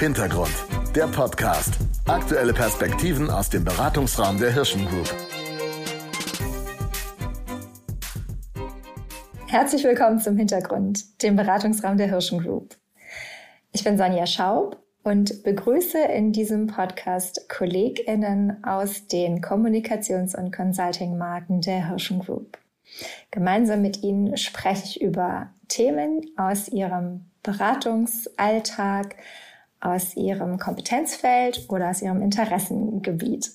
Hintergrund, der Podcast. Aktuelle Perspektiven aus dem Beratungsraum der Hirschen Group. Herzlich willkommen zum Hintergrund, dem Beratungsraum der Hirschen Group. Ich bin Sonja Schaub und begrüße in diesem Podcast KollegInnen aus den Kommunikations- und Consulting-Marken der Hirschen Group. Gemeinsam mit ihnen spreche ich über Themen aus ihrem Beratungsalltag, aus ihrem Kompetenzfeld oder aus ihrem Interessengebiet.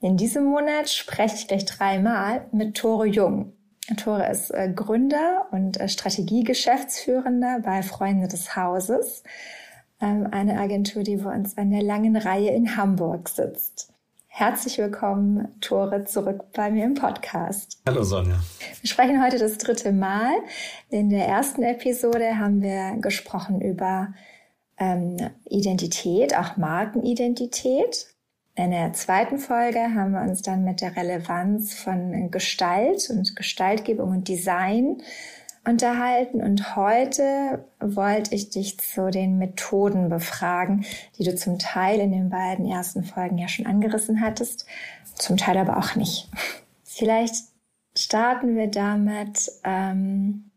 In diesem Monat spreche ich gleich dreimal mit Tore Jung. Tore ist äh, Gründer und äh, Strategiegeschäftsführender bei Freunde des Hauses, ähm, eine Agentur, die bei uns an der langen Reihe in Hamburg sitzt. Herzlich willkommen, Tore, zurück bei mir im Podcast. Hallo Sonja. Wir sprechen heute das dritte Mal. In der ersten Episode haben wir gesprochen über ähm, Identität, auch Markenidentität. In der zweiten Folge haben wir uns dann mit der Relevanz von Gestalt und Gestaltgebung und Design unterhalten und heute wollte ich dich zu den Methoden befragen, die du zum Teil in den beiden ersten Folgen ja schon angerissen hattest, zum Teil aber auch nicht. Vielleicht starten wir damit, ähm,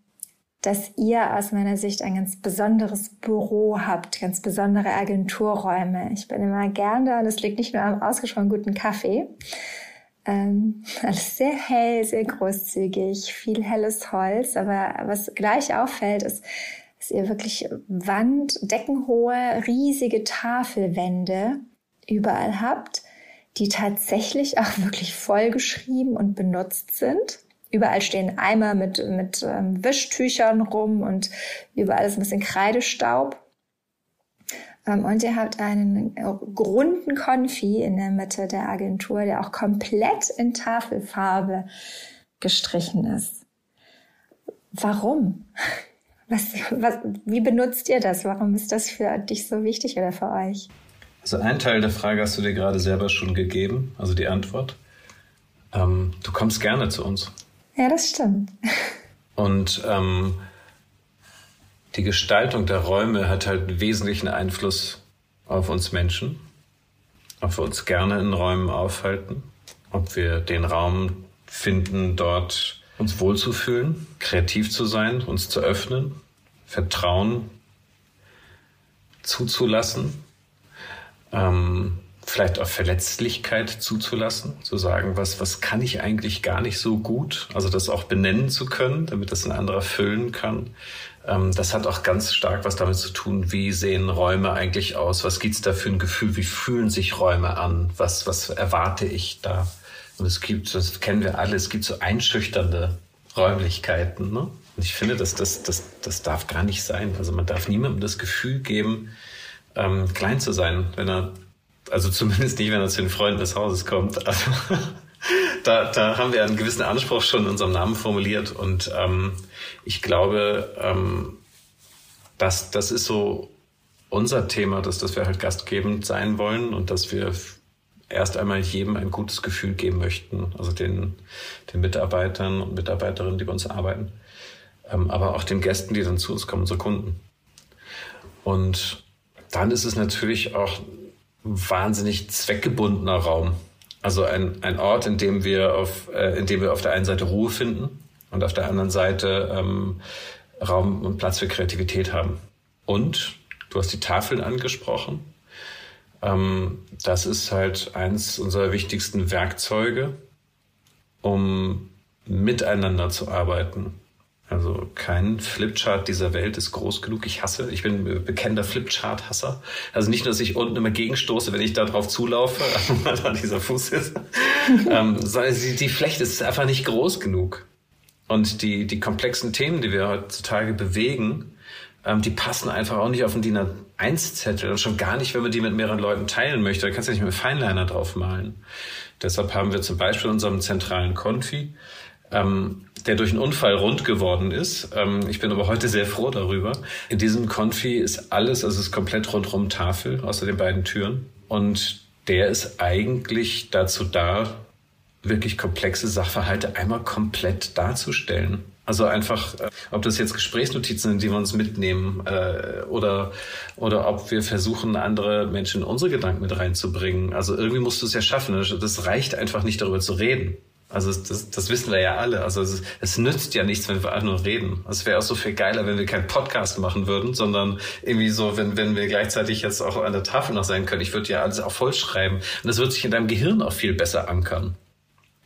dass ihr aus meiner Sicht ein ganz besonderes Büro habt, ganz besondere Agenturräume. Ich bin immer gern da und es liegt nicht nur am ausgesprochen guten Kaffee, ähm, alles sehr hell, sehr großzügig, viel helles Holz. Aber was gleich auffällt, ist, dass ihr wirklich Wand, deckenhohe, riesige Tafelwände überall habt, die tatsächlich auch wirklich vollgeschrieben und benutzt sind. Überall stehen Eimer mit, mit ähm, Wischtüchern rum und überall ist ein bisschen Kreidestaub. Ähm, und ihr habt einen runden Konfi in der Mitte der Agentur, der auch komplett in Tafelfarbe gestrichen ist. Warum? Was, was, wie benutzt ihr das? Warum ist das für dich so wichtig oder für euch? Also ein Teil der Frage hast du dir gerade selber schon gegeben, also die Antwort. Ähm, du kommst gerne zu uns. Ja, das stimmt. Und ähm, die Gestaltung der Räume hat halt einen wesentlichen Einfluss auf uns Menschen, ob wir uns gerne in Räumen aufhalten, ob wir den Raum finden, dort uns wohlzufühlen, kreativ zu sein, uns zu öffnen, Vertrauen zuzulassen, ähm, vielleicht auch Verletzlichkeit zuzulassen, zu sagen, was, was kann ich eigentlich gar nicht so gut, also das auch benennen zu können, damit das ein anderer füllen kann. Ähm, das hat auch ganz stark was damit zu tun, wie sehen Räume eigentlich aus, was gibt's da für ein Gefühl, wie fühlen sich Räume an, was, was erwarte ich da. Und es gibt, das kennen wir alle, es gibt so einschüchternde Räumlichkeiten. Ne? Und ich finde, dass das, das, das darf gar nicht sein. Also man darf niemandem das Gefühl geben, ähm, klein zu sein, wenn er, also zumindest nicht, wenn er zu den Freunden des Hauses kommt. Also, da, da haben wir einen gewissen Anspruch schon in unserem Namen formuliert und ähm, ich glaube, ähm, das, das ist so unser Thema, dass, dass wir halt gastgebend sein wollen und dass wir erst einmal jedem ein gutes Gefühl geben möchten, also den, den Mitarbeitern und Mitarbeiterinnen, die bei uns arbeiten, ähm, aber auch den Gästen, die dann zu uns kommen, unsere Kunden. Und dann ist es natürlich auch wahnsinnig zweckgebundener Raum. Also ein, ein Ort, in dem wir auf, äh, in dem wir auf der einen Seite Ruhe finden und auf der anderen Seite ähm, Raum und Platz für Kreativität haben. Und du hast die Tafeln angesprochen. Ähm, das ist halt eins unserer wichtigsten Werkzeuge, um miteinander zu arbeiten. Also kein Flipchart dieser Welt ist groß genug. Ich hasse, ich bin bekennender Flipchart-Hasser. Also nicht nur, dass ich unten immer gegenstoße, wenn ich da drauf zulaufe, weil da dieser Fuß ist, ähm, sondern die, Fläche ist einfach nicht groß genug. Und die, die komplexen Themen, die wir heutzutage bewegen, ähm, die passen einfach auch nicht auf den DIN A1-Zettel und schon gar nicht, wenn man die mit mehreren Leuten teilen möchte. Da kannst du nicht mit Feinliner drauf malen. Deshalb haben wir zum Beispiel in unserem zentralen Konfi, ähm, der durch einen Unfall rund geworden ist. Ähm, ich bin aber heute sehr froh darüber. In diesem Konfi ist alles, also es ist komplett rundrum Tafel, außer den beiden Türen. Und der ist eigentlich dazu da, wirklich komplexe Sachverhalte einmal komplett darzustellen. Also einfach, äh, ob das jetzt Gesprächsnotizen sind, die wir uns mitnehmen, äh, oder, oder ob wir versuchen, andere Menschen in unsere Gedanken mit reinzubringen. Also irgendwie musst du es ja schaffen. Das reicht einfach nicht darüber zu reden. Also das, das wissen wir ja alle. Also es, es nützt ja nichts, wenn wir einfach nur reden. Es wäre auch so viel geiler, wenn wir keinen Podcast machen würden, sondern irgendwie so, wenn, wenn wir gleichzeitig jetzt auch an der Tafel noch sein können. Ich würde ja alles auch vollschreiben. Und das wird sich in deinem Gehirn auch viel besser ankern.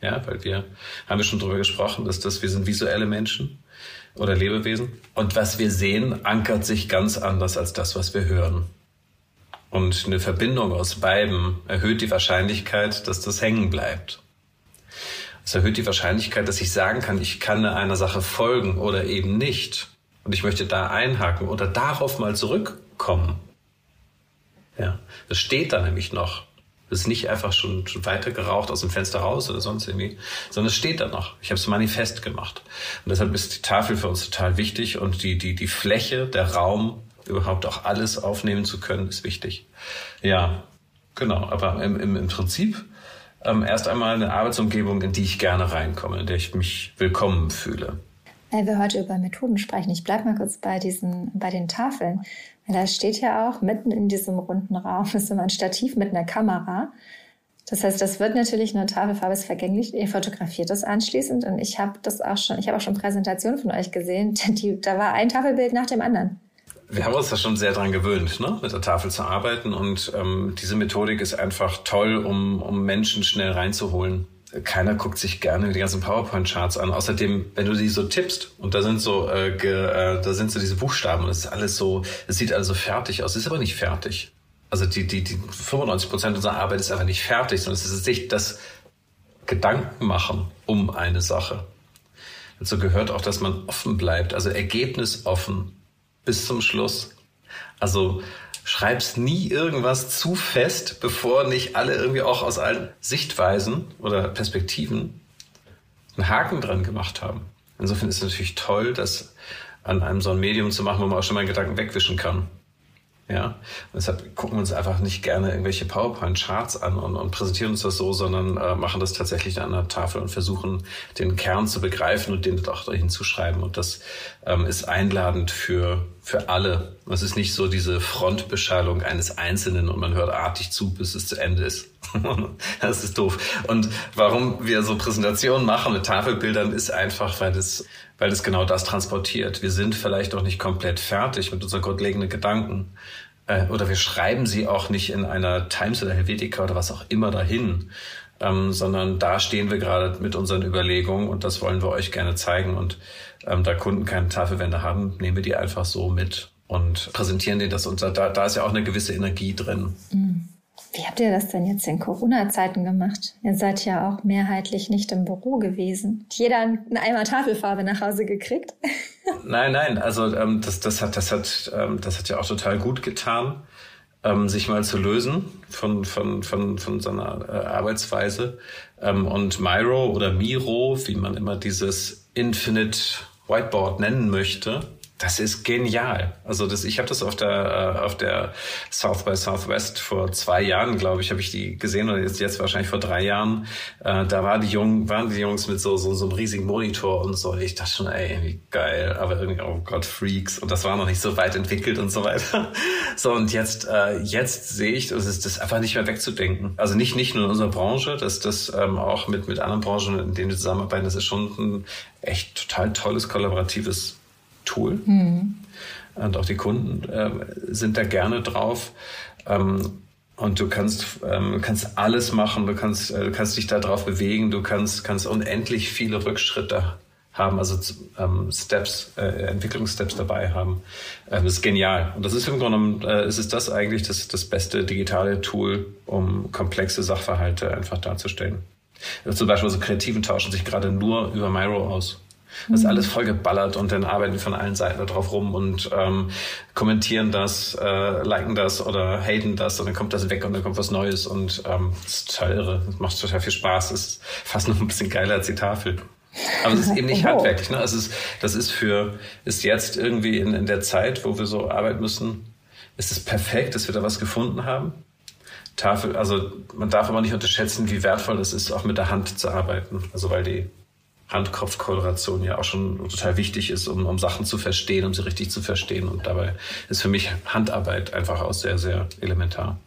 Ja, weil wir haben wir schon drüber gesprochen, dass das, wir sind visuelle Menschen oder Lebewesen. Und was wir sehen, ankert sich ganz anders als das, was wir hören. Und eine Verbindung aus beiden erhöht die Wahrscheinlichkeit, dass das hängen bleibt. Es erhöht die Wahrscheinlichkeit, dass ich sagen kann, ich kann einer Sache folgen oder eben nicht. Und ich möchte da einhaken oder darauf mal zurückkommen. Ja, das steht da nämlich noch. Das ist nicht einfach schon, schon weiter geraucht aus dem Fenster raus oder sonst irgendwie, sondern es steht da noch. Ich habe es manifest gemacht. Und deshalb ist die Tafel für uns total wichtig und die, die, die Fläche, der Raum, überhaupt auch alles aufnehmen zu können, ist wichtig. Ja, genau. Aber im, im, im Prinzip ähm, erst einmal eine Arbeitsumgebung, in die ich gerne reinkomme, in der ich mich willkommen fühle. Weil wir heute über Methoden sprechen, ich bleibe mal kurz bei diesen, bei den Tafeln. Weil da steht ja auch mitten in diesem runden Raum ist immer ein Stativ mit einer Kamera. Das heißt, das wird natürlich eine Tafelfarbe ist vergänglich. Ihr fotografiert das anschließend und ich habe das auch schon, ich habe auch schon Präsentationen von euch gesehen. Die, da war ein Tafelbild nach dem anderen wir haben uns da schon sehr dran gewöhnt, ne? mit der Tafel zu arbeiten. Und ähm, diese Methodik ist einfach toll, um, um Menschen schnell reinzuholen. Keiner guckt sich gerne die ganzen PowerPoint-Charts an. Außerdem, wenn du die so tippst und da sind so, äh, ge, äh, da sind so diese Buchstaben es ist alles so, es sieht alles so fertig aus, ist aber nicht fertig. Also die, die, die 95 Prozent unserer Arbeit ist einfach nicht fertig, sondern es ist sich das Gedanken machen um eine Sache. Dazu gehört auch, dass man offen bleibt, also ergebnisoffen bis zum Schluss. Also schreibst nie irgendwas zu fest, bevor nicht alle irgendwie auch aus allen Sichtweisen oder Perspektiven einen Haken dran gemacht haben. Insofern ist es natürlich toll, das an einem so ein Medium zu machen, wo man auch schon mal Gedanken wegwischen kann. Ja, deshalb gucken wir uns einfach nicht gerne irgendwelche PowerPoint-Charts an und, und, präsentieren uns das so, sondern äh, machen das tatsächlich an der Tafel und versuchen, den Kern zu begreifen und den auch dahin zu schreiben. Und das ähm, ist einladend für, für alle. Es ist nicht so diese Frontbeschallung eines Einzelnen und man hört artig zu, bis es zu Ende ist. das ist doof. Und warum wir so Präsentationen machen mit Tafelbildern, ist einfach, weil es weil es genau das transportiert. Wir sind vielleicht auch nicht komplett fertig mit unseren grundlegenden Gedanken. Äh, oder wir schreiben sie auch nicht in einer Times oder Helvetica oder was auch immer dahin, ähm, sondern da stehen wir gerade mit unseren Überlegungen und das wollen wir euch gerne zeigen. Und ähm, da Kunden keine Tafelwände haben, nehmen wir die einfach so mit und präsentieren denen das. Und da, da ist ja auch eine gewisse Energie drin. Mhm. Wie habt ihr das denn jetzt in Corona-Zeiten gemacht? Ihr seid ja auch mehrheitlich nicht im Büro gewesen. Hat jeder einen Eimer Tafelfarbe nach Hause gekriegt? nein, nein. Also ähm, das, das, hat, das, hat, ähm, das hat ja auch total gut getan, ähm, sich mal zu lösen von, von, von, von seiner äh, Arbeitsweise. Ähm, und Miro oder Miro, wie man immer dieses Infinite Whiteboard nennen möchte, das ist genial. Also das, ich habe das auf der äh, auf der South by Southwest vor zwei Jahren, glaube ich, habe ich die gesehen oder jetzt, jetzt wahrscheinlich vor drei Jahren. Äh, da war die Jungen, waren die Jungs mit so, so so einem riesigen Monitor und so. Ich dachte schon, ey, wie geil, aber irgendwie oh Gott Freaks und das war noch nicht so weit entwickelt und so weiter. So und jetzt äh, jetzt sehe ich, das ist das einfach nicht mehr wegzudenken. Also nicht nicht nur in unserer Branche, dass das ähm, auch mit mit anderen Branchen, in denen wir zusammenarbeiten, das ist schon ein echt total tolles kollaboratives Tool. Mhm. Und auch die Kunden äh, sind da gerne drauf. Ähm, und du kannst, ähm, kannst alles machen, du kannst, äh, du kannst dich da drauf bewegen, du kannst, kannst unendlich viele Rückschritte haben, also ähm, Steps, äh, Entwicklungssteps dabei haben. Ähm, das ist genial. Und das ist im Grunde genommen, äh, ist es das eigentlich das, das beste digitale Tool, um komplexe Sachverhalte einfach darzustellen. Also zum Beispiel so Kreativen tauschen sich gerade nur über Miro aus. Das ist mhm. alles voll geballert und dann arbeiten von allen Seiten da drauf rum und ähm, kommentieren das, äh, liken das oder haten das und dann kommt das weg und dann kommt was Neues und ähm, das ist total irre. Das macht total viel Spaß. Das ist fast noch ein bisschen geiler als die Tafel. Aber es ist eben nicht oh. handwerklich. Ne? Es ist, das ist für, ist jetzt irgendwie in, in der Zeit, wo wir so arbeiten müssen, ist es perfekt, dass wir da was gefunden haben. Tafel, also man darf aber nicht unterschätzen, wie wertvoll es ist, auch mit der Hand zu arbeiten. Also weil die Hand-Kopf-Korrelation ja auch schon total wichtig ist, um, um Sachen zu verstehen, um sie richtig zu verstehen. Und dabei ist für mich Handarbeit einfach auch sehr, sehr elementar.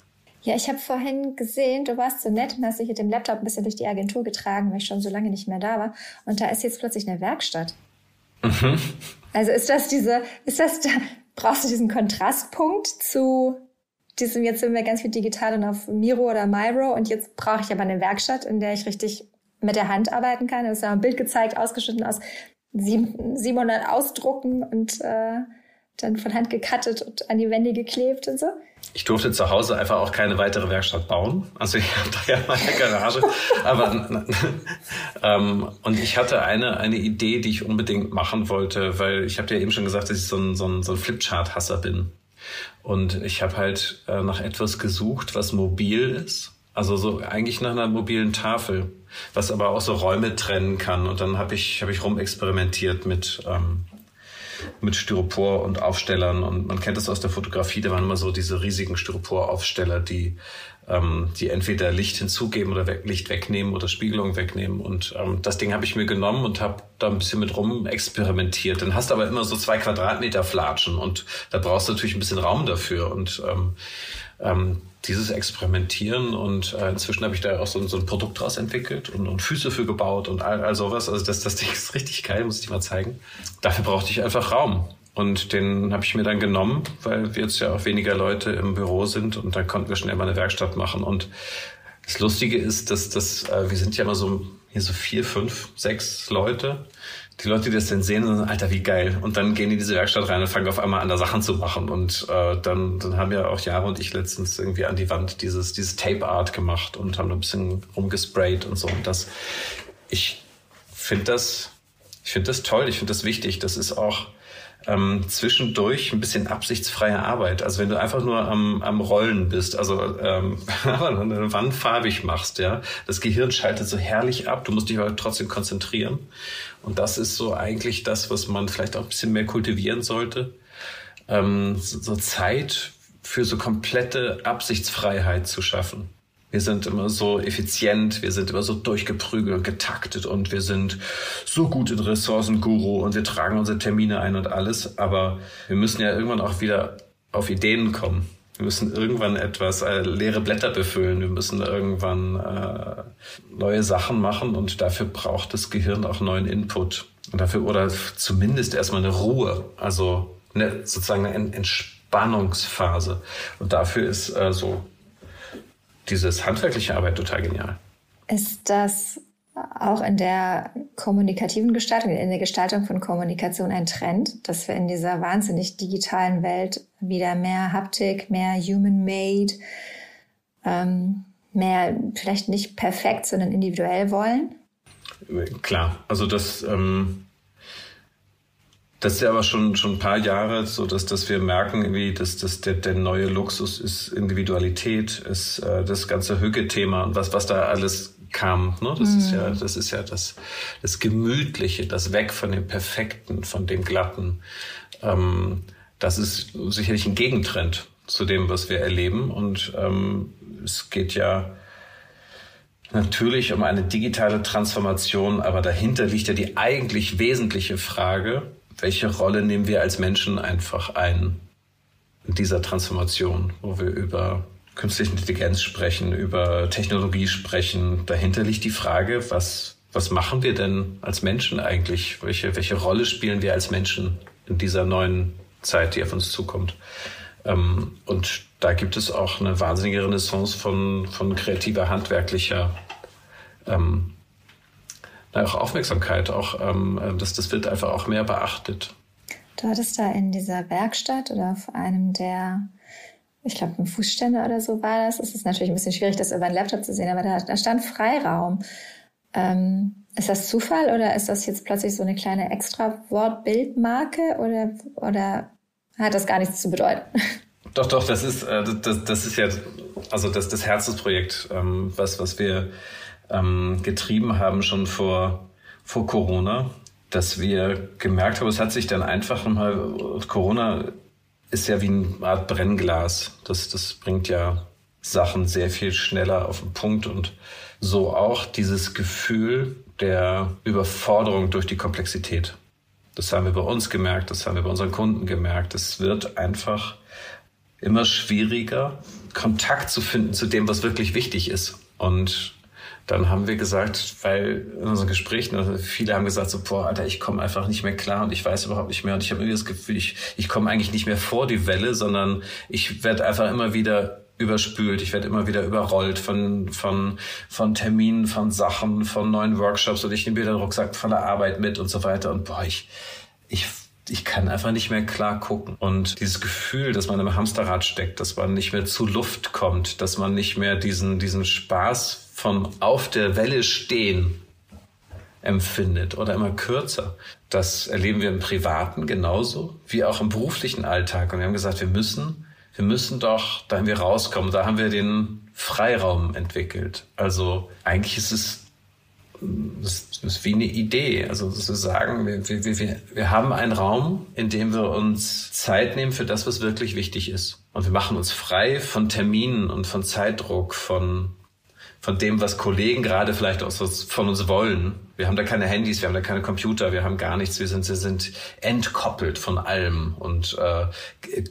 Ja, ich habe vorhin gesehen, du warst so nett und hast dich mit dem Laptop ein bisschen durch die Agentur getragen, weil ich schon so lange nicht mehr da war. Und da ist jetzt plötzlich eine Werkstatt. Mhm. Also ist das diese, ist das, da, brauchst du diesen Kontrastpunkt zu diesem, jetzt sind wir ganz viel digital und auf Miro oder Miro und jetzt brauche ich aber eine Werkstatt, in der ich richtig mit der Hand arbeiten kann. Du hast ja ein Bild gezeigt, ausgeschnitten aus 700 Ausdrucken und äh, dann von Hand gecuttet und an die Wände geklebt und so. Ich durfte zu Hause einfach auch keine weitere Werkstatt bauen. Also ich habe da ja meine Garage. aber ähm, und ich hatte eine eine Idee, die ich unbedingt machen wollte, weil ich habe dir eben schon gesagt, dass ich so ein so ein, so ein Flipchart-Hasser bin. Und ich habe halt äh, nach etwas gesucht, was mobil ist. Also so eigentlich nach einer mobilen Tafel, was aber auch so Räume trennen kann. Und dann habe ich habe ich rumexperimentiert mit ähm, mit Styropor und Aufstellern. Und man kennt das aus der Fotografie, da waren immer so diese riesigen Styroporaufsteller, die, ähm, die entweder Licht hinzugeben oder weg, Licht wegnehmen oder Spiegelung wegnehmen. Und ähm, das Ding habe ich mir genommen und habe da ein bisschen mit rum experimentiert. Dann hast du aber immer so zwei Quadratmeter Flatschen und da brauchst du natürlich ein bisschen Raum dafür. Und ähm, ähm, dieses Experimentieren und äh, inzwischen habe ich da auch so, so ein Produkt draus entwickelt und, und Füße für gebaut und all, all sowas. Also das, das Ding ist richtig geil, muss ich dir mal zeigen. Dafür brauchte ich einfach Raum. Und den habe ich mir dann genommen, weil wir jetzt ja auch weniger Leute im Büro sind und dann konnten wir schnell mal eine Werkstatt machen. Und das Lustige ist, dass, dass äh, wir sind ja immer so hier so vier, fünf, sechs Leute die Leute, die das dann sehen, sagen, Alter, wie geil. Und dann gehen die in diese Werkstatt rein und fangen auf einmal an, da Sachen zu machen. Und äh, dann, dann haben ja auch Jahre und ich letztens irgendwie an die Wand dieses, dieses Tape Art gemacht und haben ein bisschen rumgesprayt und so. Und das, ich finde das, ich finde das toll, ich finde das wichtig. Das ist auch, ähm, zwischendurch ein bisschen absichtsfreie Arbeit. Also wenn du einfach nur am, am Rollen bist, also ähm, Wand farbig machst, ja, das Gehirn schaltet so herrlich ab, du musst dich aber trotzdem konzentrieren. Und das ist so eigentlich das, was man vielleicht auch ein bisschen mehr kultivieren sollte. Ähm, so, so Zeit für so komplette Absichtsfreiheit zu schaffen. Wir sind immer so effizient, wir sind immer so durchgeprügelt getaktet und wir sind so gut in Ressourcenguru und wir tragen unsere Termine ein und alles. Aber wir müssen ja irgendwann auch wieder auf Ideen kommen. Wir müssen irgendwann etwas äh, leere Blätter befüllen. Wir müssen irgendwann äh, neue Sachen machen und dafür braucht das Gehirn auch neuen Input. Und dafür oder zumindest erstmal eine Ruhe, also eine, sozusagen eine Entspannungsphase. Und dafür ist äh, so dieses handwerkliche Arbeit total genial. Ist das auch in der kommunikativen Gestaltung, in der Gestaltung von Kommunikation ein Trend, dass wir in dieser wahnsinnig digitalen Welt wieder mehr Haptik, mehr Human-Made, ähm, mehr vielleicht nicht perfekt, sondern individuell wollen? Klar, also das ähm, das ist ja aber schon, schon ein paar Jahre so, dass, dass wir merken, irgendwie, dass, dass der, der neue Luxus ist Individualität, ist äh, das ganze Hücke-Thema und was, was da alles kam. Ne? Das mhm. ist ja, das ist ja das, das Gemütliche, das Weg von dem Perfekten, von dem Glatten. Ähm, das ist sicherlich ein Gegentrend zu dem, was wir erleben. Und ähm, es geht ja natürlich um eine digitale Transformation, aber dahinter liegt ja die eigentlich wesentliche Frage, welche Rolle nehmen wir als Menschen einfach ein in dieser Transformation, wo wir über künstliche Intelligenz sprechen, über Technologie sprechen. Dahinter liegt die Frage, was, was machen wir denn als Menschen eigentlich? Welche, welche Rolle spielen wir als Menschen in dieser neuen Zeit, die auf uns zukommt? Ähm, und da gibt es auch eine wahnsinnige Renaissance von, von kreativer, handwerklicher ähm, auch Aufmerksamkeit, auch ähm, das, das wird einfach auch mehr beachtet. Du hattest da in dieser Werkstatt oder auf einem der, ich glaube, ein Fußständer oder so war das. Es ist natürlich ein bisschen schwierig, das über einen Laptop zu sehen, aber da, da stand Freiraum. Ähm, ist das Zufall oder ist das jetzt plötzlich so eine kleine extra Wortbildmarke oder, oder hat das gar nichts zu bedeuten? Doch, doch, das ist, äh, das, das ist ja also das, das Herzensprojekt, ähm, was, was wir ähm, getrieben haben schon vor, vor Corona, dass wir gemerkt haben, es hat sich dann einfach mal, Corona ist ja wie eine Art Brennglas. Das, das bringt ja Sachen sehr viel schneller auf den Punkt und so auch dieses Gefühl, der Überforderung durch die Komplexität. Das haben wir bei uns gemerkt, das haben wir bei unseren Kunden gemerkt. Es wird einfach immer schwieriger, Kontakt zu finden zu dem, was wirklich wichtig ist. Und dann haben wir gesagt, weil in unseren Gesprächen, also viele haben gesagt so, boah, Alter, ich komme einfach nicht mehr klar und ich weiß überhaupt nicht mehr und ich habe irgendwie das Gefühl, ich, ich komme eigentlich nicht mehr vor die Welle, sondern ich werde einfach immer wieder überspült, ich werde immer wieder überrollt von, von, von Terminen, von Sachen, von neuen Workshops und ich nehme wieder den Rucksack von der Arbeit mit und so weiter und boah, ich, ich ich kann einfach nicht mehr klar gucken. Und dieses Gefühl, dass man im Hamsterrad steckt, dass man nicht mehr zu Luft kommt, dass man nicht mehr diesen, diesen Spaß von auf der Welle stehen empfindet oder immer kürzer. Das erleben wir im Privaten genauso wie auch im beruflichen Alltag. Und wir haben gesagt, wir müssen, wir müssen doch da wir rauskommen. Da haben wir den Freiraum entwickelt. Also eigentlich ist es das ist wie eine Idee. Also sozusagen, wir, wir, wir, wir haben einen Raum, in dem wir uns Zeit nehmen für das, was wirklich wichtig ist. Und wir machen uns frei von Terminen und von Zeitdruck, von von dem, was Kollegen gerade vielleicht auch von uns wollen. Wir haben da keine Handys, wir haben da keine Computer, wir haben gar nichts. Wir sind, wir sind entkoppelt von allem und äh,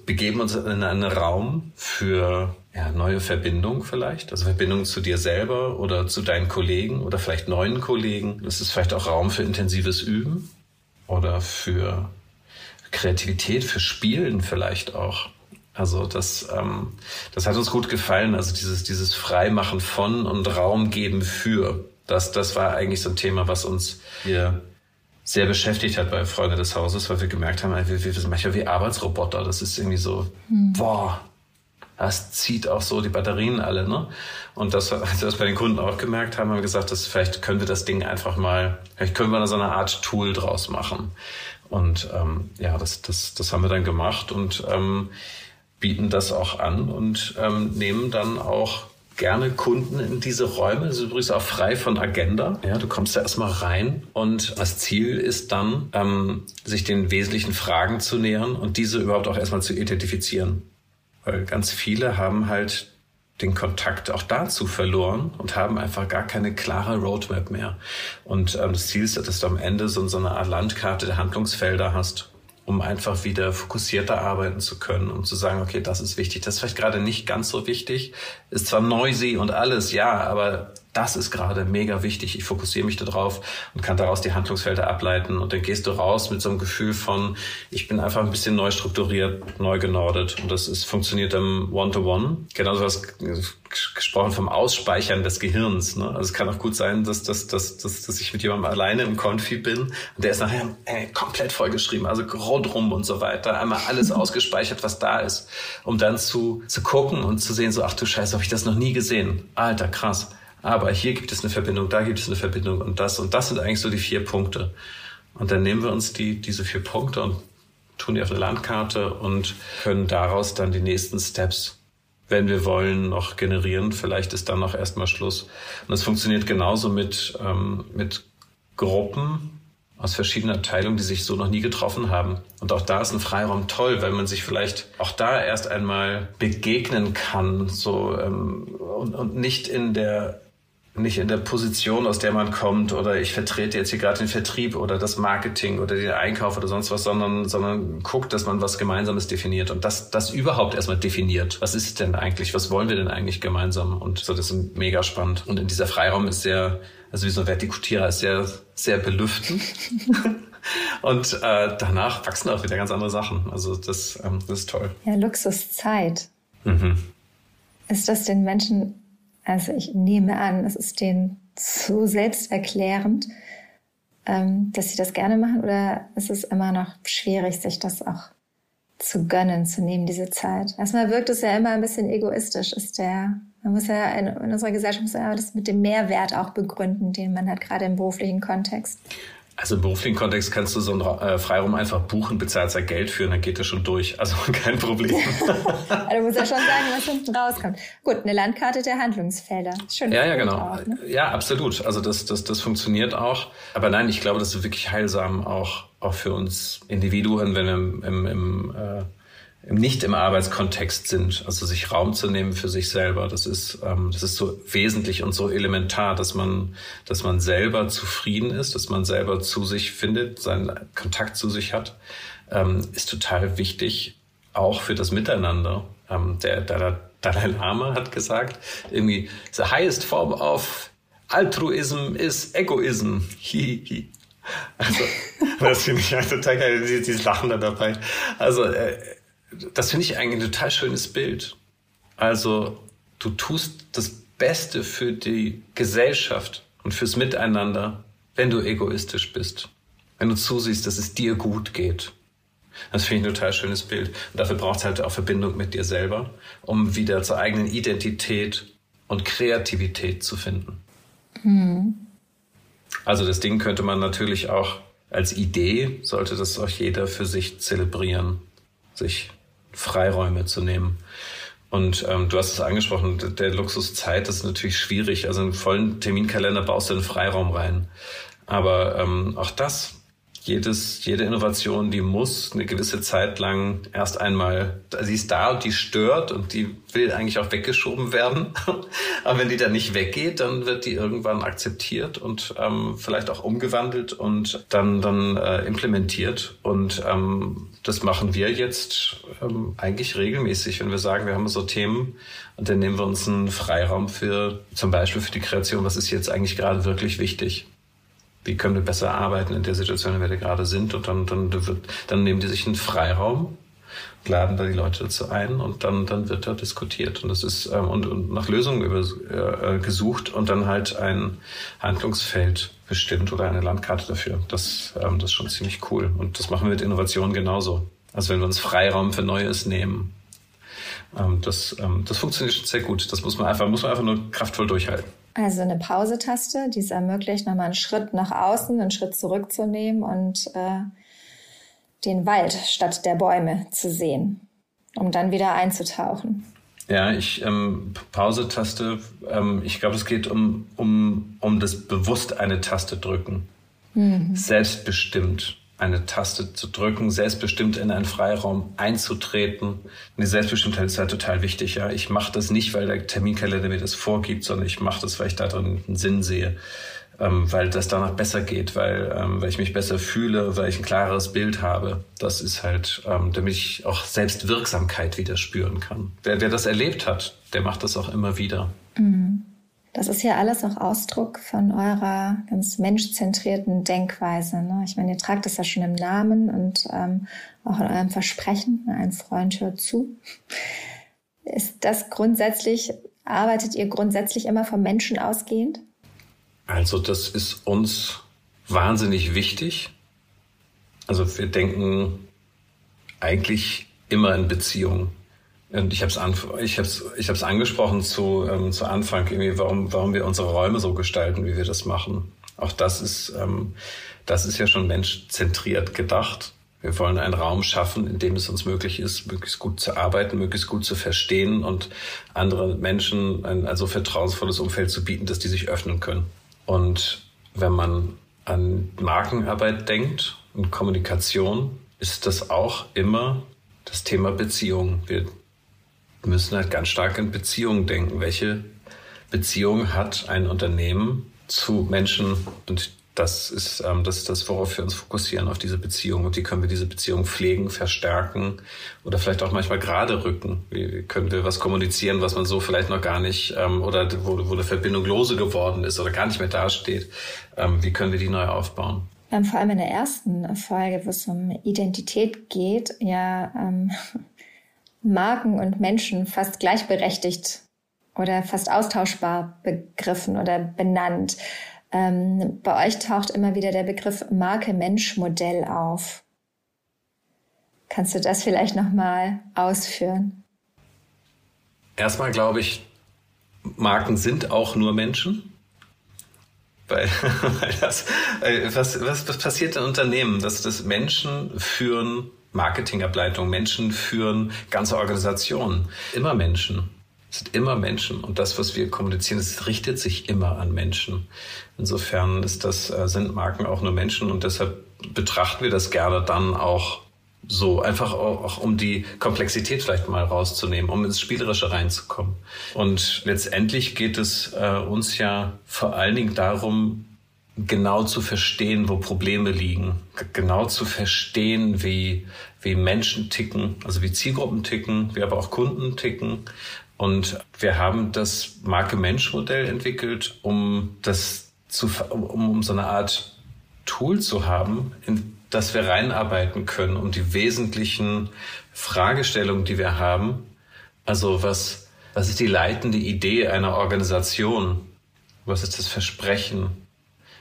begeben uns in einen Raum für ja, neue Verbindung vielleicht, also Verbindung zu dir selber oder zu deinen Kollegen oder vielleicht neuen Kollegen. Das ist vielleicht auch Raum für intensives Üben oder für Kreativität, für Spielen vielleicht auch. Also das, ähm, das hat uns gut gefallen. Also dieses, dieses Freimachen von und Raum geben für. Das, das war eigentlich so ein Thema, was uns hier sehr beschäftigt hat bei Freunde des Hauses, weil wir gemerkt haben, wir, wir sind manchmal wie Arbeitsroboter. Das ist irgendwie so, hm. boah, das zieht auch so die Batterien alle, ne? Und das, als wir das bei den Kunden auch gemerkt haben, haben wir gesagt, dass vielleicht können wir das Ding einfach mal, vielleicht können wir da so eine Art Tool draus machen. Und ähm, ja, das, das, das haben wir dann gemacht und ähm, bieten das auch an und ähm, nehmen dann auch gerne Kunden in diese Räume. Das ist übrigens auch frei von Agenda. Ja, du kommst da erstmal rein und das Ziel ist dann, ähm, sich den wesentlichen Fragen zu nähern und diese überhaupt auch erstmal zu identifizieren. Weil ganz viele haben halt den Kontakt auch dazu verloren und haben einfach gar keine klare Roadmap mehr. Und ähm, das Ziel ist, dass du am Ende so, so eine Art Landkarte der Handlungsfelder hast um einfach wieder fokussierter arbeiten zu können, um zu sagen, okay, das ist wichtig, das ist vielleicht gerade nicht ganz so wichtig, ist zwar noisy und alles, ja, aber das ist gerade mega wichtig. Ich fokussiere mich darauf und kann daraus die Handlungsfelder ableiten. Und dann gehst du raus mit so einem Gefühl von, ich bin einfach ein bisschen neu strukturiert, neu genordet. Und das ist, funktioniert im One-to-One. -One. Genauso was gesprochen vom Ausspeichern des Gehirns. Ne? Also es kann auch gut sein, dass, dass, dass, dass, dass ich mit jemandem alleine im Konfi bin und der ist nachher ey, komplett vollgeschrieben, also rundrum und so weiter. Einmal alles ausgespeichert, was da ist, um dann zu, zu gucken und zu sehen, so, ach du Scheiße, habe ich das noch nie gesehen. Alter, krass aber hier gibt es eine Verbindung, da gibt es eine Verbindung und das und das sind eigentlich so die vier Punkte. Und dann nehmen wir uns die, diese vier Punkte und tun die auf eine Landkarte und können daraus dann die nächsten Steps, wenn wir wollen, noch generieren. Vielleicht ist dann noch erstmal Schluss. Und das funktioniert genauso mit, ähm, mit Gruppen aus verschiedenen Abteilungen, die sich so noch nie getroffen haben. Und auch da ist ein Freiraum toll, weil man sich vielleicht auch da erst einmal begegnen kann, so ähm, und, und nicht in der nicht in der Position, aus der man kommt, oder ich vertrete jetzt hier gerade den Vertrieb oder das Marketing oder den Einkauf oder sonst was, sondern, sondern guckt, dass man was Gemeinsames definiert und das, das überhaupt erstmal definiert. Was ist denn eigentlich? Was wollen wir denn eigentlich gemeinsam? Und so, das ist mega spannend. Und in dieser Freiraum ist sehr, also wie so ein Vertikutierer ist sehr, sehr belüftend. und äh, danach wachsen auch wieder ganz andere Sachen. Also das, ähm, das ist toll. Ja, Luxuszeit. Mhm. Ist das den Menschen also ich nehme an, es ist denen so selbsterklärend, ähm, dass sie das gerne machen oder ist es immer noch schwierig, sich das auch zu gönnen, zu nehmen, diese Zeit? Erstmal wirkt es ja immer ein bisschen egoistisch, ist der, man muss ja in, in unserer Gesellschaft muss ja das mit dem Mehrwert auch begründen, den man hat, gerade im beruflichen Kontext. Also im beruflichen Kontext kannst du so einen äh, Freiraum einfach buchen, bezahlst da Geld für und dann geht das schon durch. Also kein Problem. also du musst ja schon sagen, was hinten rauskommt. Gut, eine Landkarte der Handlungsfelder. Schön. Ja, ja, genau. Auch, ne? Ja, absolut. Also das, das, das funktioniert auch. Aber nein, ich glaube, das ist wirklich heilsam auch, auch für uns Individuen, wenn wir im, im, im äh, nicht im Arbeitskontext sind, also sich Raum zu nehmen für sich selber. Das ist, ähm, das ist so wesentlich und so elementar, dass man, dass man selber zufrieden ist, dass man selber zu sich findet, seinen Kontakt zu sich hat, ähm, ist total wichtig, auch für das Miteinander. Ähm, der, der Dalai Lama hat gesagt, irgendwie, the highest form of altruism is egoism. Also, das finde ich ja total geil, dieses Lachen da dabei. Also, äh, das finde ich eigentlich ein total schönes Bild. Also du tust das Beste für die Gesellschaft und fürs Miteinander, wenn du egoistisch bist. Wenn du zusiehst, dass es dir gut geht. Das finde ich ein total schönes Bild. Und dafür braucht es halt auch Verbindung mit dir selber, um wieder zur eigenen Identität und Kreativität zu finden. Mhm. Also das Ding könnte man natürlich auch als Idee, sollte das auch jeder für sich zelebrieren, sich Freiräume zu nehmen. Und ähm, du hast es angesprochen, der Luxus Zeit ist natürlich schwierig. Also einen vollen Terminkalender baust du einen Freiraum rein. Aber ähm, auch das jedes, jede Innovation, die muss eine gewisse Zeit lang erst einmal, sie ist da und die stört und die will eigentlich auch weggeschoben werden. Aber wenn die dann nicht weggeht, dann wird die irgendwann akzeptiert und ähm, vielleicht auch umgewandelt und dann, dann äh, implementiert. Und ähm, das machen wir jetzt ähm, eigentlich regelmäßig, wenn wir sagen, wir haben so Themen und dann nehmen wir uns einen Freiraum für zum Beispiel für die Kreation, was ist jetzt eigentlich gerade wirklich wichtig wie können wir besser arbeiten in der Situation, in der wir gerade sind. Und dann, dann, wird, dann nehmen die sich einen Freiraum, laden da die Leute dazu ein und dann, dann wird da diskutiert. Und das ist ähm, und, und nach Lösungen über, äh, gesucht und dann halt ein Handlungsfeld bestimmt oder eine Landkarte dafür. Das, ähm, das ist schon ziemlich cool. Und das machen wir mit Innovationen genauso. Also wenn wir uns Freiraum für Neues nehmen, ähm, das, ähm, das funktioniert schon sehr gut. Das muss man einfach, muss man einfach nur kraftvoll durchhalten. Also eine Pause-Taste, die es ermöglicht, nochmal einen Schritt nach außen, einen Schritt zurückzunehmen und äh, den Wald statt der Bäume zu sehen, um dann wieder einzutauchen. Ja, ich ähm, Pause-Taste. Ähm, ich glaube, es geht um um um das bewusst eine Taste drücken, mhm. selbstbestimmt eine Taste zu drücken, selbstbestimmt in einen Freiraum einzutreten. Die Selbstbestimmtheit ist halt total wichtig. Ja, ich mache das nicht, weil der Terminkalender mir das vorgibt, sondern ich mache das, weil ich da drin einen Sinn sehe, ähm, weil das danach besser geht, weil ähm, weil ich mich besser fühle, weil ich ein klares Bild habe. Das ist halt, ähm, damit ich auch Selbstwirksamkeit wieder spüren kann. Wer, wer das erlebt hat, der macht das auch immer wieder. Mhm. Das ist ja alles auch Ausdruck von eurer ganz menschzentrierten Denkweise. Ne? Ich meine, ihr tragt das ja schon im Namen und ähm, auch in eurem Versprechen, ein Freund hört zu. Ist das grundsätzlich, arbeitet ihr grundsätzlich immer vom Menschen ausgehend? Also das ist uns wahnsinnig wichtig. Also wir denken eigentlich immer in Beziehungen. Und ich habe es ich hab's, ich hab's angesprochen zu, ähm, zu Anfang, irgendwie, warum, warum wir unsere Räume so gestalten, wie wir das machen. Auch das ist, ähm, das ist ja schon menschzentriert gedacht. Wir wollen einen Raum schaffen, in dem es uns möglich ist, möglichst gut zu arbeiten, möglichst gut zu verstehen und andere Menschen ein also vertrauensvolles Umfeld zu bieten, dass die sich öffnen können. Und wenn man an Markenarbeit denkt und Kommunikation, ist das auch immer das Thema Beziehung. Wir müssen halt ganz stark in Beziehungen denken. Welche Beziehung hat ein Unternehmen zu Menschen? Und das ist, ähm, das das, worauf wir uns fokussieren, auf diese Beziehung. Und wie können wir diese Beziehung pflegen, verstärken oder vielleicht auch manchmal gerade rücken? Wie können wir was kommunizieren, was man so vielleicht noch gar nicht ähm, oder wo, wo eine Verbindung lose geworden ist oder gar nicht mehr dasteht? Ähm, wie können wir die neu aufbauen? Ähm, vor allem in der ersten Folge, wo es um Identität geht, ja, ähm, Marken und Menschen fast gleichberechtigt oder fast austauschbar begriffen oder benannt. Ähm, bei euch taucht immer wieder der Begriff Marke-Mensch-Modell auf. Kannst du das vielleicht nochmal ausführen? Erstmal glaube ich, Marken sind auch nur Menschen. Weil, weil das, was, was, was passiert in Unternehmen? Dass das Menschen führen Marketingableitung, Menschen führen ganze Organisationen. Immer Menschen. Es sind immer Menschen. Und das, was wir kommunizieren, es richtet sich immer an Menschen. Insofern ist das, äh, sind Marken auch nur Menschen und deshalb betrachten wir das gerne dann auch So, einfach auch, um die Komplexität vielleicht mal rauszunehmen, um ins Spielerische reinzukommen. Und letztendlich geht es äh, uns ja vor allen Dingen darum, genau zu verstehen, wo Probleme liegen, genau zu verstehen, wie, wie Menschen ticken, also wie Zielgruppen ticken, wie aber auch Kunden ticken. Und wir haben das Marke-Mensch-Modell entwickelt, um das zu, um, um so eine Art Tool zu haben, in das wir reinarbeiten können, um die wesentlichen Fragestellungen, die wir haben. Also was, was ist die leitende Idee einer Organisation? Was ist das Versprechen?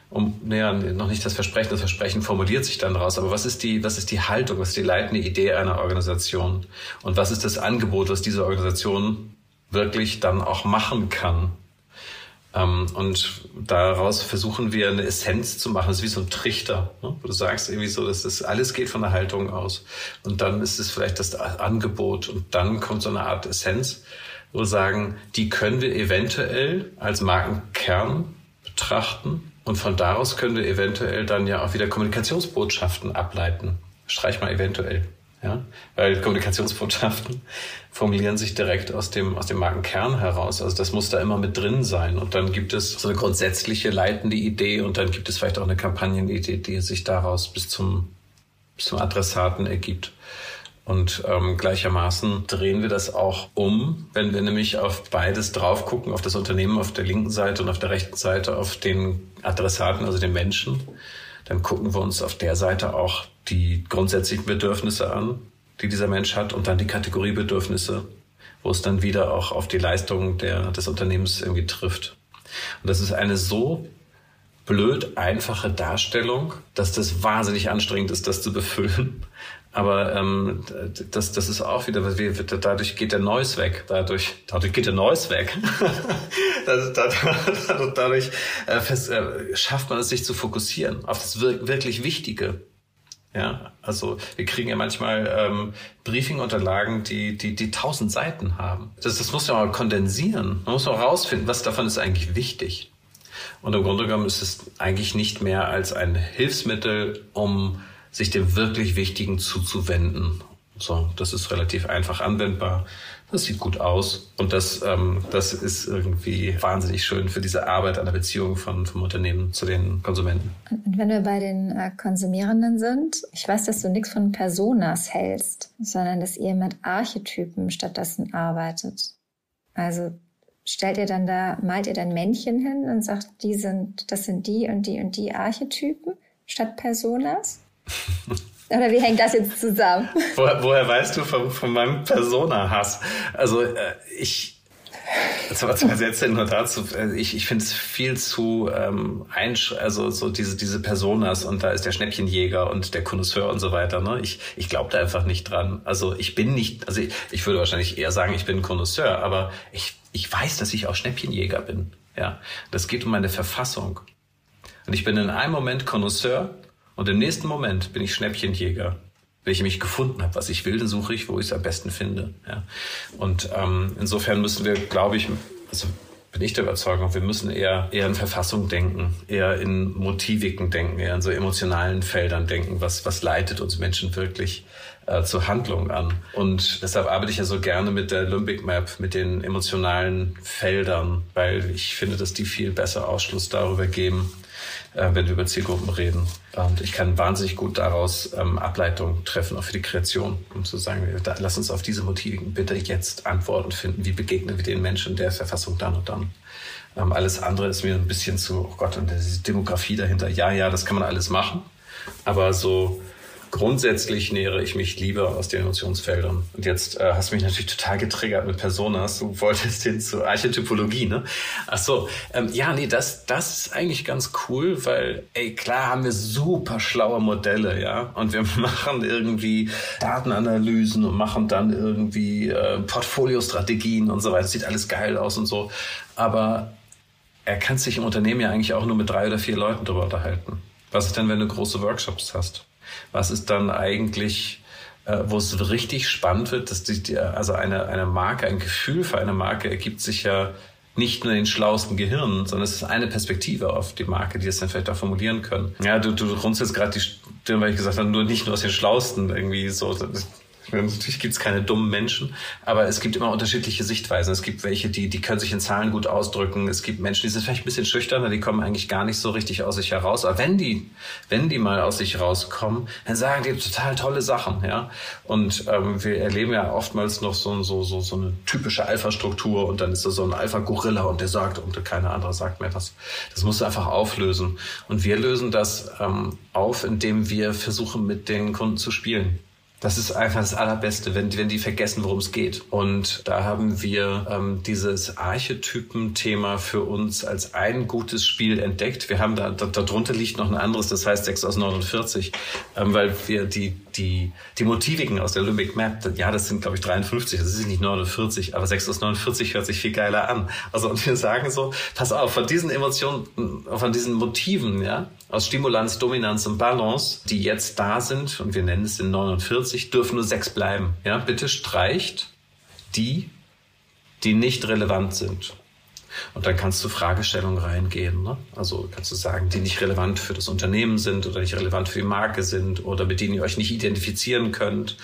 Um, naja, noch nicht das Versprechen, das Versprechen formuliert sich dann daraus, aber was ist die, was ist die Haltung, was ist die leitende Idee einer Organisation? Und was ist das Angebot, was diese Organisation wirklich dann auch machen kann? Ähm, und daraus versuchen wir eine Essenz zu machen. Das ist wie so ein Trichter. Ne? Du sagst irgendwie so, dass das alles geht von der Haltung aus. Und dann ist es vielleicht das Angebot. Und dann kommt so eine Art Essenz, wo wir sagen, die können wir eventuell als Markenkern betrachten. Und von daraus können wir eventuell dann ja auch wieder Kommunikationsbotschaften ableiten. Streich mal eventuell. Ja? Weil Kommunikationsbotschaften formulieren sich direkt aus dem, aus dem Markenkern heraus. Also das muss da immer mit drin sein. Und dann gibt es so eine grundsätzliche leitende Idee und dann gibt es vielleicht auch eine Kampagnenidee, die sich daraus bis zum, bis zum Adressaten ergibt. Und ähm, gleichermaßen drehen wir das auch um, wenn wir nämlich auf beides drauf gucken, auf das Unternehmen auf der linken Seite und auf der rechten Seite auf den Adressaten, also den Menschen. Dann gucken wir uns auf der Seite auch die grundsätzlichen Bedürfnisse an, die dieser Mensch hat und dann die Kategoriebedürfnisse, wo es dann wieder auch auf die Leistung der, des Unternehmens irgendwie trifft. Und das ist eine so blöd einfache Darstellung, dass das wahnsinnig anstrengend ist, das zu befüllen. Aber ähm, das, das ist auch wieder, dadurch geht der Neues weg. Dadurch, dadurch geht der Neues weg. dadurch dadurch äh, fest, äh, schafft man es, sich zu fokussieren auf das wirklich Wichtige. Ja, also wir kriegen ja manchmal ähm, Briefingunterlagen, die, die, die tausend Seiten haben. Das, das muss man mal kondensieren. Man muss mal rausfinden, was davon ist eigentlich wichtig. Und im Grunde genommen ist es eigentlich nicht mehr als ein Hilfsmittel, um sich dem wirklich Wichtigen zuzuwenden. So, das ist relativ einfach anwendbar. Das sieht gut aus und das, ähm, das ist irgendwie wahnsinnig schön für diese Arbeit an der Beziehung von, vom Unternehmen zu den Konsumenten. Und wenn wir bei den äh, Konsumierenden sind, ich weiß, dass du nichts von Personas hältst, sondern dass ihr mit Archetypen stattdessen arbeitet. Also stellt ihr dann da, malt ihr dann Männchen hin und sagt, die sind, das sind die und die und die Archetypen statt Personas? Oder wie hängt das jetzt zusammen? Woher, woher weißt du von, von meinem Persona-Hass? Also äh, ich, also was jetzt nur dazu, äh, ich, ich finde es viel zu ähm, einsch also so diese, diese Personas und da ist der Schnäppchenjäger und der Connoisseur und so weiter. Ne? Ich, ich glaube da einfach nicht dran. Also ich bin nicht, also ich, ich würde wahrscheinlich eher sagen, ich bin Connoisseur, aber ich, ich weiß, dass ich auch Schnäppchenjäger bin. Ja, das geht um meine Verfassung. Und ich bin in einem Moment Connoisseur und im nächsten Moment bin ich Schnäppchenjäger. Wenn ich mich gefunden habe, was ich will, dann suche ich, wo ich es am besten finde. Ja. Und ähm, insofern müssen wir, glaube ich, also bin ich der Überzeugung, wir müssen eher, eher in Verfassung denken, eher in Motiviken denken, eher in so emotionalen Feldern denken, was, was leitet uns Menschen wirklich äh, zur Handlung an. Und deshalb arbeite ich ja so gerne mit der Limbic Map, mit den emotionalen Feldern, weil ich finde, dass die viel besser Ausschluss darüber geben, äh, wenn wir über Zielgruppen reden. Und ich kann wahnsinnig gut daraus ähm, Ableitungen treffen, auch für die Kreation, um zu sagen, da, lass uns auf diese Motive bitte jetzt Antworten finden. Wie begegnen wir den Menschen der Verfassung dann und dann? Ähm, alles andere ist mir ein bisschen zu, oh Gott, und diese Demografie dahinter. Ja, ja, das kann man alles machen. Aber so grundsätzlich nähere ich mich lieber aus den Emotionsfeldern. Und jetzt äh, hast du mich natürlich total getriggert mit Personas. Du wolltest hin zur Archetypologie, ne? Ach so, ähm, ja, nee, das, das ist eigentlich ganz cool, weil, ey, klar haben wir super schlaue Modelle, ja, und wir machen irgendwie Datenanalysen und machen dann irgendwie äh, Portfoliostrategien und so weiter. Sieht alles geil aus und so. Aber er kann sich im Unternehmen ja eigentlich auch nur mit drei oder vier Leuten darüber unterhalten. Was ist denn, wenn du große Workshops hast? Was ist dann eigentlich, äh, wo es richtig spannend wird, dass die, also eine, eine Marke, ein Gefühl für eine Marke ergibt sich ja nicht nur in den schlauesten Gehirnen, sondern es ist eine Perspektive auf die Marke, die es dann vielleicht auch formulieren können. Ja, du, du runzelst gerade die, weil ich gesagt habe, nur nicht nur aus den Schlausten irgendwie so. Natürlich gibt es keine dummen Menschen, aber es gibt immer unterschiedliche Sichtweisen. Es gibt welche, die, die können sich in Zahlen gut ausdrücken. Es gibt Menschen, die sind vielleicht ein bisschen schüchterner, die kommen eigentlich gar nicht so richtig aus sich heraus. Aber wenn die, wenn die mal aus sich rauskommen, dann sagen die total tolle Sachen, ja. Und ähm, wir erleben ja oftmals noch so, so, so, so eine typische Alpha-Struktur und dann ist da so ein Alpha-Gorilla und der sagt und keiner andere sagt mehr was. Das musst du einfach auflösen. Und wir lösen das ähm, auf, indem wir versuchen, mit den Kunden zu spielen. Das ist einfach das Allerbeste, wenn, wenn die vergessen, worum es geht. Und da haben wir ähm, dieses Archetypen-Thema für uns als ein gutes Spiel entdeckt. Wir haben da, da darunter liegt noch ein anderes, das heißt 6 aus 49, ähm, weil wir die, die, die Motiviken aus der Limbic Map, ja, das sind, glaube ich, 53, das ist nicht 49, aber 6 aus 49 hört sich viel geiler an. Also, und wir sagen so, pass auf, von diesen Emotionen, von diesen Motiven, ja, aus Stimulanz, Dominanz und Balance, die jetzt da sind, und wir nennen es in 49, dürfen nur sechs bleiben. Ja, bitte streicht die, die nicht relevant sind. Und dann kannst du Fragestellungen reingehen. Ne? Also kannst du sagen, die nicht relevant für das Unternehmen sind oder nicht relevant für die Marke sind oder mit denen ihr euch nicht identifizieren könnt.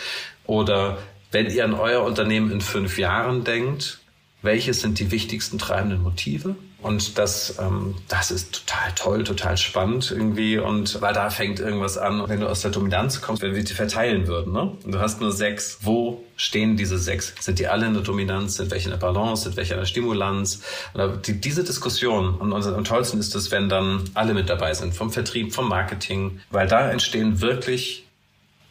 Oder wenn ihr an euer Unternehmen in fünf Jahren denkt, welches sind die wichtigsten treibenden Motive? Und das, ähm, das ist total toll, total spannend irgendwie. Und weil da fängt irgendwas an, wenn du aus der Dominanz kommst, wenn wir die verteilen würden. Ne? Und du hast nur sechs. Wo stehen diese sechs? Sind die alle in der Dominanz? Sind welche in der Balance? Sind welche in der Stimulanz? Und die, diese Diskussion, und am tollsten ist es, wenn dann alle mit dabei sind, vom Vertrieb, vom Marketing, weil da entstehen wirklich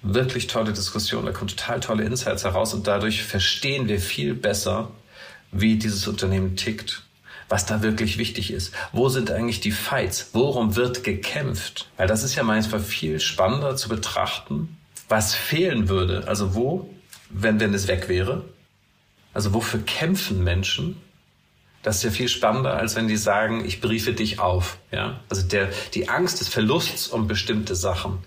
wirklich tolle Diskussionen, da kommen total tolle Insights heraus und dadurch verstehen wir viel besser, wie dieses Unternehmen tickt was da wirklich wichtig ist. Wo sind eigentlich die Fights? Worum wird gekämpft? Weil das ist ja manchmal viel spannender zu betrachten, was fehlen würde. Also wo, wenn, wenn es weg wäre? Also wofür kämpfen Menschen? Das ist ja viel spannender, als wenn die sagen, ich briefe dich auf. Ja? Also der, die Angst des Verlusts um bestimmte Sachen.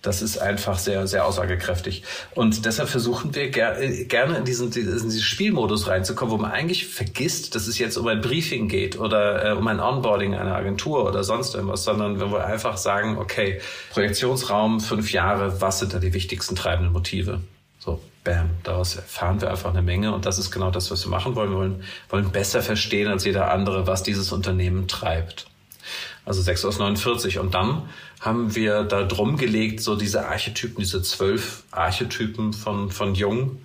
Das ist einfach sehr, sehr aussagekräftig. Und deshalb versuchen wir ger äh, gerne in diesen, in diesen Spielmodus reinzukommen, wo man eigentlich vergisst, dass es jetzt um ein Briefing geht oder äh, um ein Onboarding einer Agentur oder sonst irgendwas, sondern wenn wir einfach sagen, okay, Projektionsraum, fünf Jahre, was sind da die wichtigsten treibenden Motive? So, bam, daraus erfahren wir einfach eine Menge und das ist genau das, was wir machen wollen. Wir wollen, wollen besser verstehen als jeder andere, was dieses Unternehmen treibt. Also 6 aus 49. Und dann haben wir da drum gelegt, so diese Archetypen, diese zwölf Archetypen von, von Jung,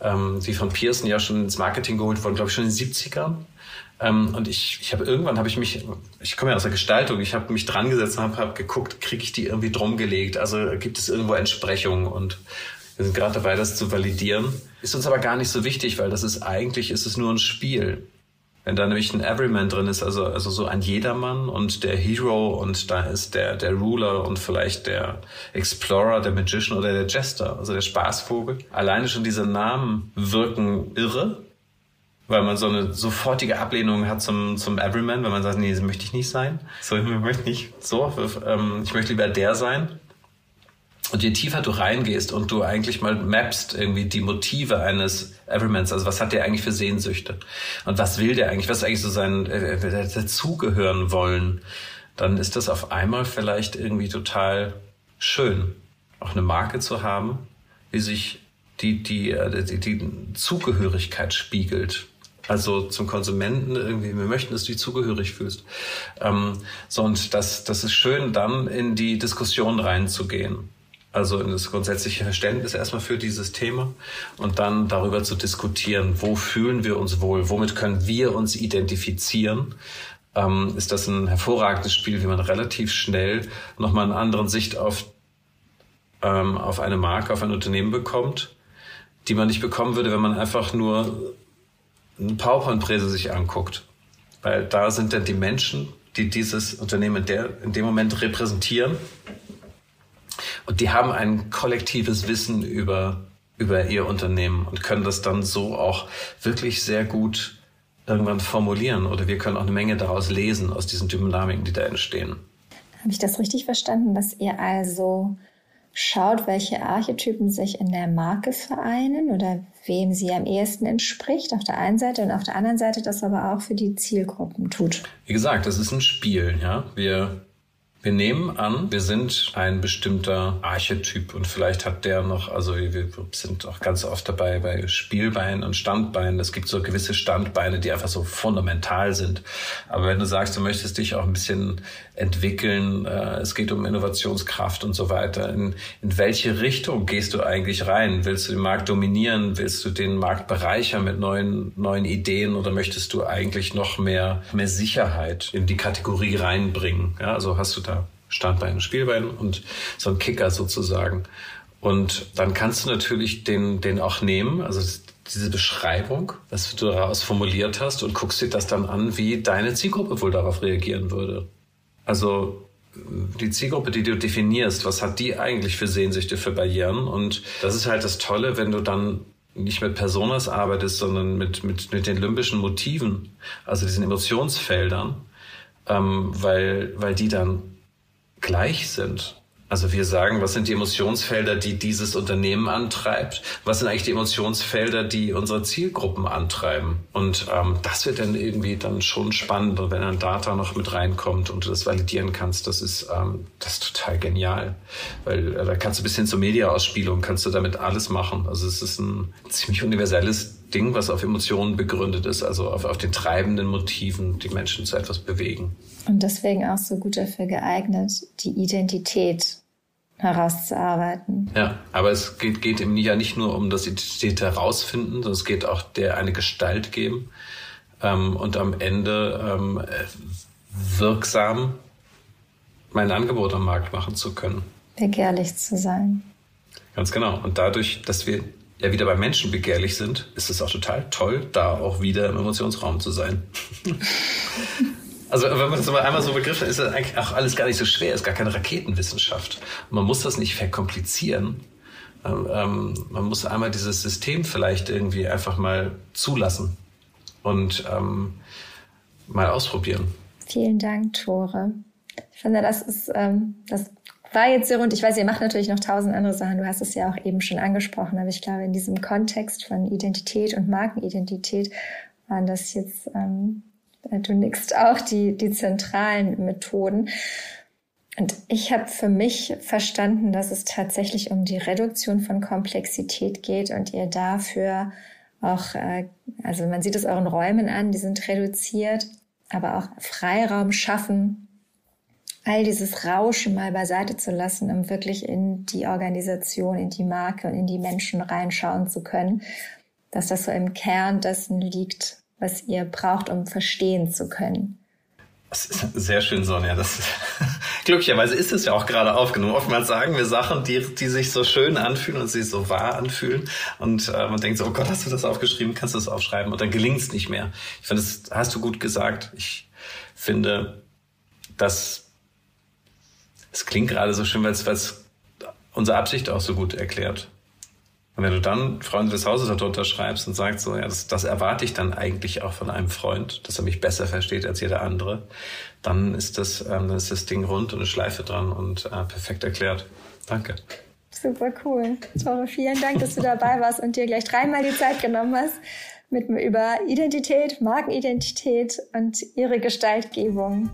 ähm, die von Pearson ja schon ins Marketing geholt wurden, glaube ich, schon in den 70ern. Ähm, und ich, ich habe irgendwann habe ich mich, ich komme ja aus der Gestaltung, ich habe mich dran gesetzt und habe hab geguckt, kriege ich die irgendwie drum gelegt? Also gibt es irgendwo Entsprechungen und wir sind gerade dabei, das zu validieren. Ist uns aber gar nicht so wichtig, weil das ist eigentlich ist es nur ein Spiel. Wenn da nämlich ein Everyman drin ist, also, also so ein Jedermann und der Hero und da ist der, der Ruler und vielleicht der Explorer, der Magician oder der Jester, also der Spaßvogel. Alleine schon diese Namen wirken irre, weil man so eine sofortige Ablehnung hat zum, zum Everyman, wenn man sagt, nee, so möchte ich nicht sein. So, ich möchte nicht so, ähm, ich möchte lieber der sein. Und je tiefer du reingehst und du eigentlich mal mappst irgendwie die Motive eines Evermans, also was hat der eigentlich für Sehnsüchte und was will der eigentlich, was ist eigentlich so sein äh, äh, dazugehören wollen, dann ist das auf einmal vielleicht irgendwie total schön, auch eine Marke zu haben, wie sich die die äh, die, die Zugehörigkeit spiegelt. Also zum Konsumenten irgendwie, wir möchten, dass du dich zugehörig fühlst. Ähm, so, und das, das ist schön, dann in die Diskussion reinzugehen also das grundsätzliche Verständnis erstmal für dieses Thema und dann darüber zu diskutieren, wo fühlen wir uns wohl, womit können wir uns identifizieren, ähm, ist das ein hervorragendes Spiel, wie man relativ schnell nochmal eine andere Sicht auf, ähm, auf eine Marke, auf ein Unternehmen bekommt, die man nicht bekommen würde, wenn man einfach nur ein PowerPoint-Präse sich anguckt. Weil da sind dann die Menschen, die dieses Unternehmen in, der, in dem Moment repräsentieren und die haben ein kollektives Wissen über, über ihr Unternehmen und können das dann so auch wirklich sehr gut irgendwann formulieren. Oder wir können auch eine Menge daraus lesen, aus diesen Dynamiken, die da entstehen. Habe ich das richtig verstanden, dass ihr also schaut, welche Archetypen sich in der Marke vereinen oder wem sie am ehesten entspricht, auf der einen Seite und auf der anderen Seite das aber auch für die Zielgruppen tut. Wie gesagt, das ist ein Spiel, ja. Wir Wir nehmen an, wir sind ein bestimmter Archetyp und vielleicht hat der noch, also wir sind auch ganz oft dabei bei Spielbeinen und Standbeinen. Es gibt so gewisse Standbeine, die einfach so fundamental sind. Aber wenn du sagst, du möchtest dich auch ein bisschen entwickeln, äh, es geht um Innovationskraft und so weiter, in, in welche Richtung gehst du eigentlich rein? Willst du den Markt dominieren? Willst du den Markt bereichern mit neuen, neuen Ideen oder möchtest du eigentlich noch mehr, mehr Sicherheit in die Kategorie reinbringen? Ja, also hast du da Standbein, Spielbein und so ein Kicker sozusagen. Und dann kannst du natürlich den, den auch nehmen, also diese Beschreibung, was du daraus formuliert hast und guckst dir das dann an, wie deine Zielgruppe wohl darauf reagieren würde. Also die Zielgruppe, die du definierst, was hat die eigentlich für Sehnsüchte, für Barrieren? Und das ist halt das Tolle, wenn du dann nicht mit Personas arbeitest, sondern mit, mit, mit den limbischen Motiven, also diesen Emotionsfeldern, ähm, weil, weil die dann gleich sind. Also wir sagen, was sind die Emotionsfelder, die dieses Unternehmen antreibt? Was sind eigentlich die Emotionsfelder, die unsere Zielgruppen antreiben? Und ähm, das wird dann irgendwie dann schon spannend. Wenn ein Data noch mit reinkommt und du das validieren kannst, das ist, ähm, das ist total genial. Weil äh, da kannst du bis hin zur Media-Ausspielung, kannst du damit alles machen. Also es ist ein ziemlich universelles Ding, was auf Emotionen begründet ist, also auf, auf den treibenden Motiven, die Menschen zu etwas bewegen. Und deswegen auch so gut dafür geeignet, die Identität herauszuarbeiten. Ja, aber es geht, geht eben ja nicht nur um das Identität herausfinden, sondern es geht auch der eine Gestalt geben ähm, und am Ende ähm, wirksam mein Angebot am Markt machen zu können. Begehrlich zu sein. Ganz genau. Und dadurch, dass wir ja wieder bei Menschen begehrlich sind, ist es auch total toll, da auch wieder im Emotionsraum zu sein. Also wenn man das aber einmal so begriffen ist das eigentlich auch alles gar nicht so schwer, ist gar keine Raketenwissenschaft. man muss das nicht verkomplizieren. Ähm, ähm, man muss einmal dieses System vielleicht irgendwie einfach mal zulassen und ähm, mal ausprobieren. Vielen Dank, Tore. Ich finde, das ist, ähm, das war jetzt sehr rund. Ich weiß, ihr macht natürlich noch tausend andere Sachen. Du hast es ja auch eben schon angesprochen, aber ich glaube, in diesem Kontext von Identität und Markenidentität waren das jetzt ähm, Du nickst auch die, die zentralen Methoden. Und ich habe für mich verstanden, dass es tatsächlich um die Reduktion von Komplexität geht und ihr dafür auch, äh, also man sieht es euren Räumen an, die sind reduziert, aber auch Freiraum schaffen, all dieses Rauschen mal beiseite zu lassen, um wirklich in die Organisation, in die Marke und in die Menschen reinschauen zu können, dass das so im Kern dessen liegt, was ihr braucht, um verstehen zu können. Das ist sehr schön, Sonja. Das, glücklicherweise ist es ja auch gerade aufgenommen. Oftmals sagen wir Sachen, die, die sich so schön anfühlen und sich so wahr anfühlen. Und äh, man denkt so, oh Gott, hast du das aufgeschrieben? Kannst du das aufschreiben? Und dann gelingt es nicht mehr. Ich finde, das hast du gut gesagt. Ich finde, dass es klingt gerade so schön, weil es unsere Absicht auch so gut erklärt. Und wenn du dann Freunde des Hauses darunter schreibst und sagst so, ja, das, das erwarte ich dann eigentlich auch von einem Freund, dass er mich besser versteht als jeder andere, dann ist das, ähm, dann ist das Ding rund und eine Schleife dran und äh, perfekt erklärt. Danke. Super cool. Tore, vielen Dank, dass du dabei warst und dir gleich dreimal die Zeit genommen hast, mit mir über Identität, Markenidentität und ihre Gestaltgebung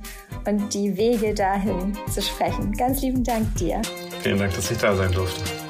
und die Wege dahin zu sprechen. Ganz lieben Dank dir. Vielen Dank, dass ich da sein durfte.